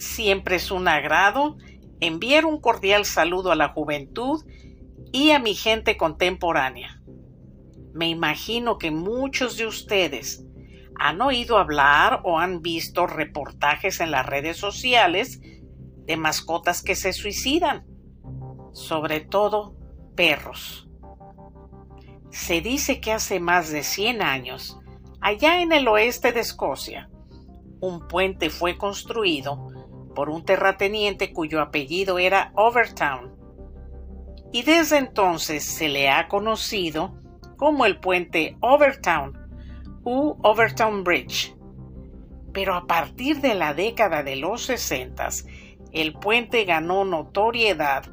Siempre es un agrado enviar un cordial saludo a la juventud y a mi gente contemporánea. Me imagino que muchos de ustedes han oído hablar o han visto reportajes en las redes sociales de mascotas que se suicidan, sobre todo perros. Se dice que hace más de 100 años, allá en el oeste de Escocia, un puente fue construido por un terrateniente cuyo apellido era Overtown, y desde entonces se le ha conocido como el puente Overtown u Overtown Bridge. Pero a partir de la década de los 60, el puente ganó notoriedad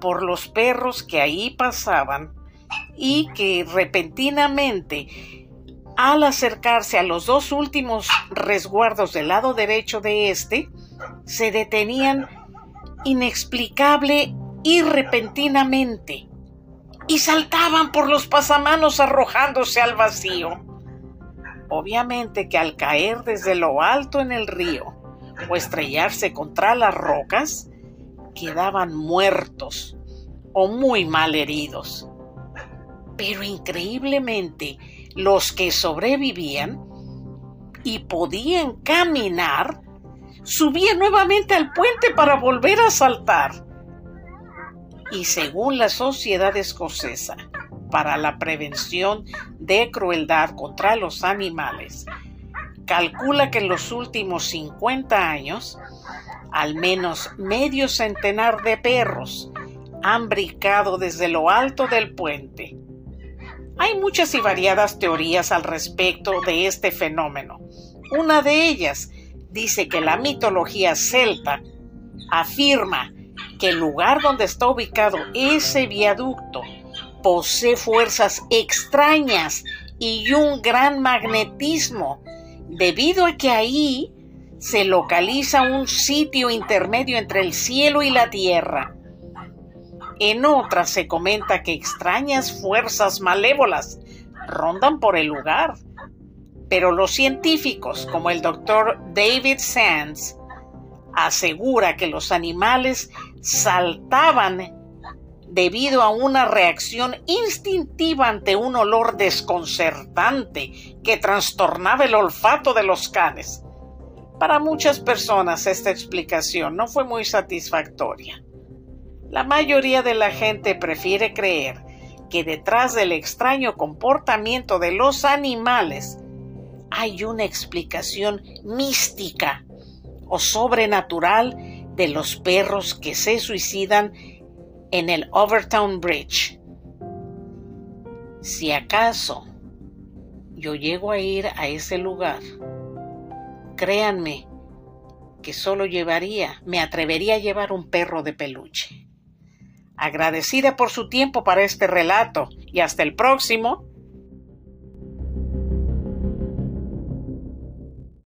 por los perros que ahí pasaban y que repentinamente al acercarse a los dos últimos resguardos del lado derecho de este, se detenían inexplicable y repentinamente y saltaban por los pasamanos arrojándose al vacío. Obviamente que al caer desde lo alto en el río o estrellarse contra las rocas, quedaban muertos o muy mal heridos. Pero increíblemente, los que sobrevivían y podían caminar, subían nuevamente al puente para volver a saltar. Y según la Sociedad Escocesa para la Prevención de Crueldad contra los Animales, calcula que en los últimos 50 años, al menos medio centenar de perros han brincado desde lo alto del puente hay muchas y variadas teorías al respecto de este fenómeno. Una de ellas dice que la mitología celta afirma que el lugar donde está ubicado ese viaducto posee fuerzas extrañas y un gran magnetismo, debido a que ahí se localiza un sitio intermedio entre el cielo y la tierra, en otra se comenta que extrañas fuerzas malévolas rondan por el lugar. Pero los científicos, como el doctor David Sands, asegura que los animales saltaban debido a una reacción instintiva ante un olor desconcertante que trastornaba el olfato de los canes. Para muchas personas esta explicación no fue muy satisfactoria. La mayoría de la gente prefiere creer que detrás del extraño comportamiento de los animales hay una explicación mística o sobrenatural de los perros que se suicidan en el Overtown Bridge. Si acaso yo llego a ir a ese lugar, créanme que solo llevaría, me atrevería a llevar un perro de peluche. Agradecida por su tiempo para este relato y hasta el próximo.